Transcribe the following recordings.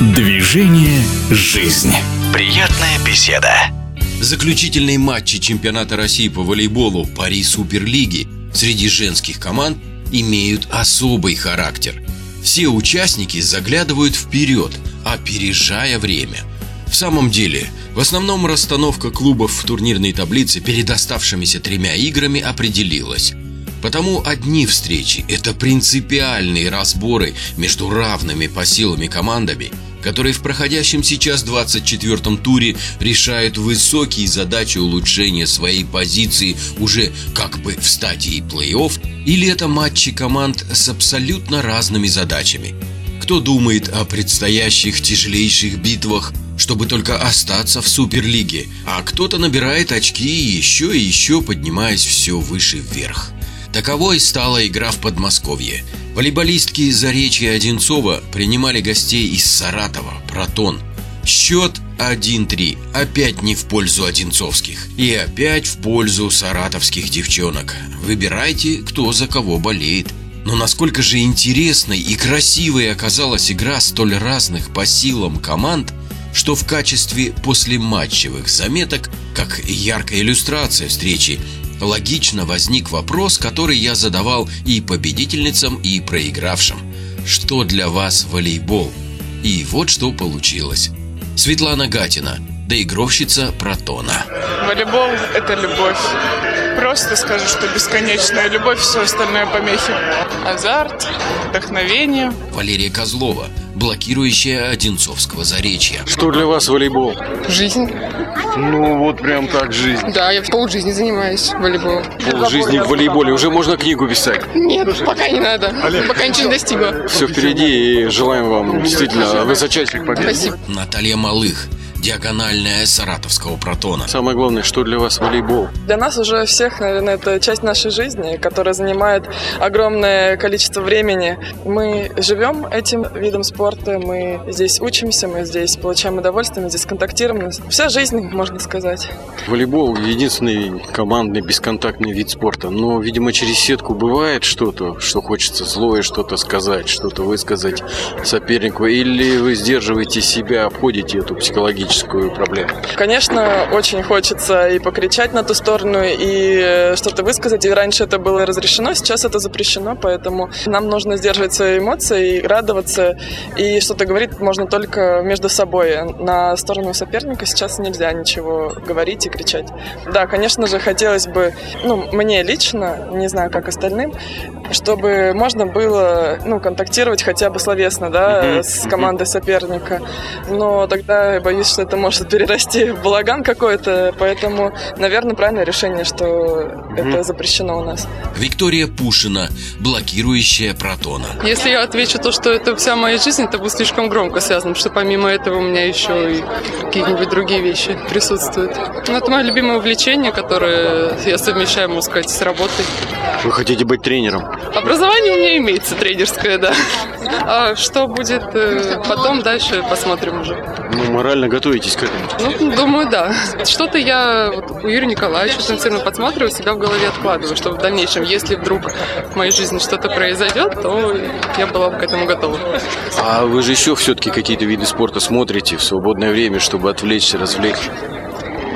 Движение «Жизнь». Приятная беседа. Заключительные матчи чемпионата России по волейболу Пари Суперлиги среди женских команд имеют особый характер. Все участники заглядывают вперед, опережая время. В самом деле, в основном расстановка клубов в турнирной таблице перед оставшимися тремя играми определилась. Потому одни встречи – это принципиальные разборы между равными по силами командами, которые в проходящем сейчас 24-м туре решают высокие задачи улучшения своей позиции уже как бы в стадии плей-офф, или это матчи команд с абсолютно разными задачами. Кто думает о предстоящих тяжелейших битвах, чтобы только остаться в Суперлиге, а кто-то набирает очки еще и еще поднимаясь все выше вверх. Таковой стала игра в Подмосковье. Волейболистки Заречья Одинцова принимали гостей из Саратова, Протон. Счет 1-3, опять не в пользу одинцовских. И опять в пользу саратовских девчонок. Выбирайте, кто за кого болеет. Но насколько же интересной и красивой оказалась игра столь разных по силам команд, что в качестве послематчевых заметок, как яркая иллюстрация встречи, логично возник вопрос, который я задавал и победительницам, и проигравшим. Что для вас волейбол? И вот что получилось. Светлана Гатина, доигровщица Протона. Волейбол – это любовь. Просто скажу, что бесконечная любовь, все остальное помехи. Азарт, вдохновение. Валерия Козлова, блокирующая Одинцовского заречья. Что для вас волейбол? Жизнь. Ну, вот прям так жизнь. Да, я полжизни занимаюсь волейболом. Пол жизни в волейболе. Уже можно книгу писать. Нет, пока не надо. Пока ничего не достигла. Все впереди и желаем вам действительно высочайших побед. Спасибо. Наталья Малых, диагональная саратовского протона. Самое главное, что для вас волейбол? Для нас уже всех, наверное, это часть нашей жизни, которая занимает огромное количество времени. Мы живем этим видом спорта, мы здесь учимся, мы здесь получаем удовольствие, мы здесь контактируем. Вся жизнь, можно сказать. Волейбол – единственный командный бесконтактный вид спорта. Но, видимо, через сетку бывает что-то, что хочется злое что-то сказать, что-то высказать сопернику. Или вы сдерживаете себя, обходите эту психологическую проблему? Конечно, очень хочется и покричать на ту сторону, и э, что-то высказать. И раньше это было разрешено, сейчас это запрещено, поэтому нам нужно сдерживать свои эмоции и радоваться. И что-то говорить можно только между собой. На сторону соперника сейчас нельзя ничего говорить и кричать. Да, конечно же, хотелось бы, ну, мне лично, не знаю, как остальным, чтобы можно было, ну, контактировать хотя бы словесно, да, с командой соперника. Но тогда я боюсь, что это может перерасти в балаган какой-то, поэтому, наверное, правильное решение, что это запрещено у нас. Виктория Пушина, блокирующая протона. Если я отвечу то, что это вся моя жизнь, это будет слишком громко связано, потому что помимо этого у меня еще и какие-нибудь другие вещи присутствуют. Ну, это мое любимое увлечение, которое я совмещаю, можно сказать, с работой. Вы хотите быть тренером? Образование у меня имеется тренерское, да. А что будет э, потом, дальше посмотрим уже. Ну, морально готовитесь к этому? Ну, думаю, да. Что-то я вот у Юрия Николаевича интенсивно подсматриваю, себя в голове откладываю, чтобы в дальнейшем, если вдруг в моей жизни что-то произойдет, то я была бы к этому готова. А вы же еще все-таки какие-то виды спорта смотрите в свободное время, чтобы отвлечься, развлечь?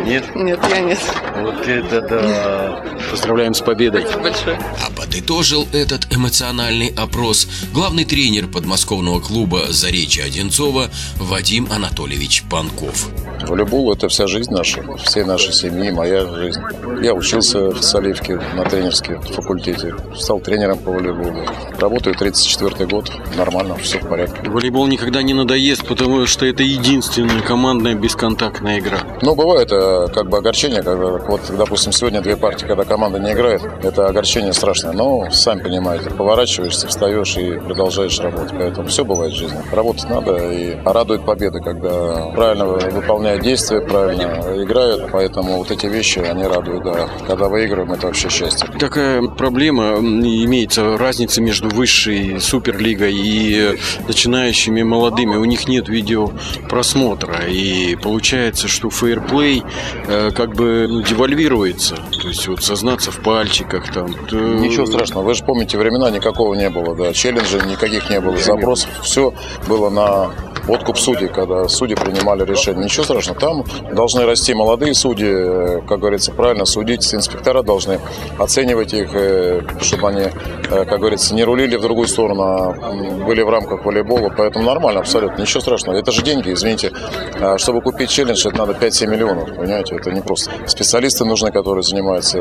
Нет? Нет, я нет. Вот это да. Поздравляем с победой. Спасибо большое. А подытожил этот эмоциональный опрос главный тренер подмосковного клуба «Заречья Одинцова» Вадим Анатольевич Панков. Волейбол – это вся жизнь наша, всей нашей семьи, моя жизнь. Я учился в Соливке на тренерском факультете, стал тренером по волейболу. Работаю 34 год, нормально, все в порядке. Волейбол никогда не надоест, потому что это единственная командная бесконтактная игра. Ну, бывает э, как бы огорчение, когда, вот, допустим, сегодня две партии, когда команда не играет, это огорчение страшное. Но, сами понимаете, поворачиваешься, встаешь и продолжаешь работать. Поэтому все бывает в жизни. Работать надо, и радует победа, когда правильно выполняют действия, правильно играют. Поэтому вот эти вещи, они радуют, да. Когда выигрываем, это вообще счастье. Такая проблема имеется, разница между высшей суперлигой и начинающими молодыми. У них нет видеопросмотра, и получается, что фейерплей э, как бы ну, девальвируется. То есть вот сознаться в пальчиках там. то- Ничего страшного. Вы же помните, времена никакого не было, да. Челленджей никаких не было, запросов. Все было на откуп судей, когда судьи принимали решение. Ничего страшного, там должны расти молодые судьи, э, как говорится, правильно судить, инспектора должны оценивать их, э, чтобы они, э, как говорится, не рулили в другую сторону, а были в рамках волейбола, поэтому нормально абсолютно, ничего страшного. Это же деньги, извините, А чтобы купить челлендж, это надо 5-7 миллионов, понимаете, это не просто. Специалисты нужны, которые занимаются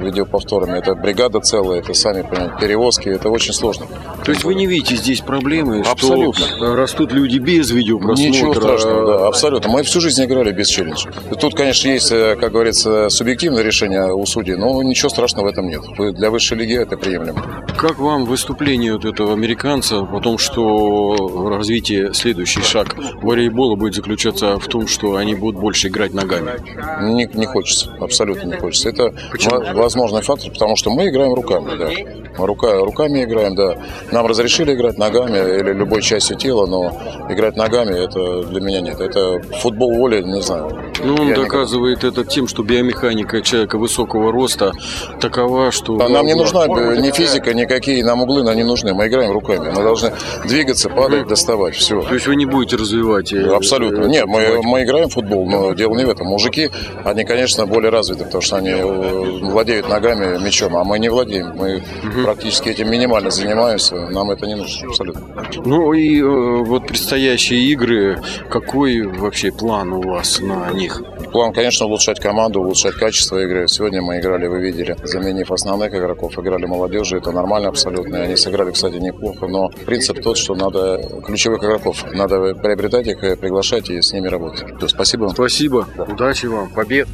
видеоповторами, это бригада целая, это сами понимаете, перевозки, это очень сложно. То есть вы не видите здесь проблемы, Абсолютно. что растут люди без видеопросмотра? Ничего страшного, да, абсолютно. Мы всю жизнь играли без челленджа. Тут, конечно, есть, э, как говорится, субъективное решение у судей, но ничего страшного в этом нет. Для высшей лиги это приемлемо. Как вам выступление вот этого американца о том, что развитие, следующий шаг волейбола будет заключаться в том, что они будут больше играть ногами? Не, не хочется, абсолютно не хочется. Это во- возможный фактор, потому что мы играем руками, да. Мы рука, руками играем, да. Нам разрешили играть ногами или любой частью тела, но играть ногами это для меня нет. Это футбол воли, не знаю. Ну, он Я доказывает это тем, что биомеханика человека высокого роста такова, что... А нам не нужна ни физика, никакие нам углы нам не нужны. Мы играем руками. Мы должны двигаться, падать, доставать. Все. То есть вы не будете развивать... э, Абсолютно. э, Нет, мы, мы играем в футбол, но дело не в этом. Мужики, они, конечно, более развиты, потому что они э, владеют ногами, мячом, а мы не владеем. Мы практически этим минимально занимаемся. Нам это не нужно абсолютно. Ну и вот предстоящие игры, какой вообще план у вас на них? План, конечно, улучшать команду, улучшать качество игры. Сегодня мы играли, вы видели, заменив основных игроков, играли молодежи, это нормально абсолютно. Они сыграли, кстати, неплохо, но принцип тот, что надо ключевых игроков, надо приобретать их, приглашать и с ними работать. Всё, Спасибо. Спасибо, удачи вам, побед!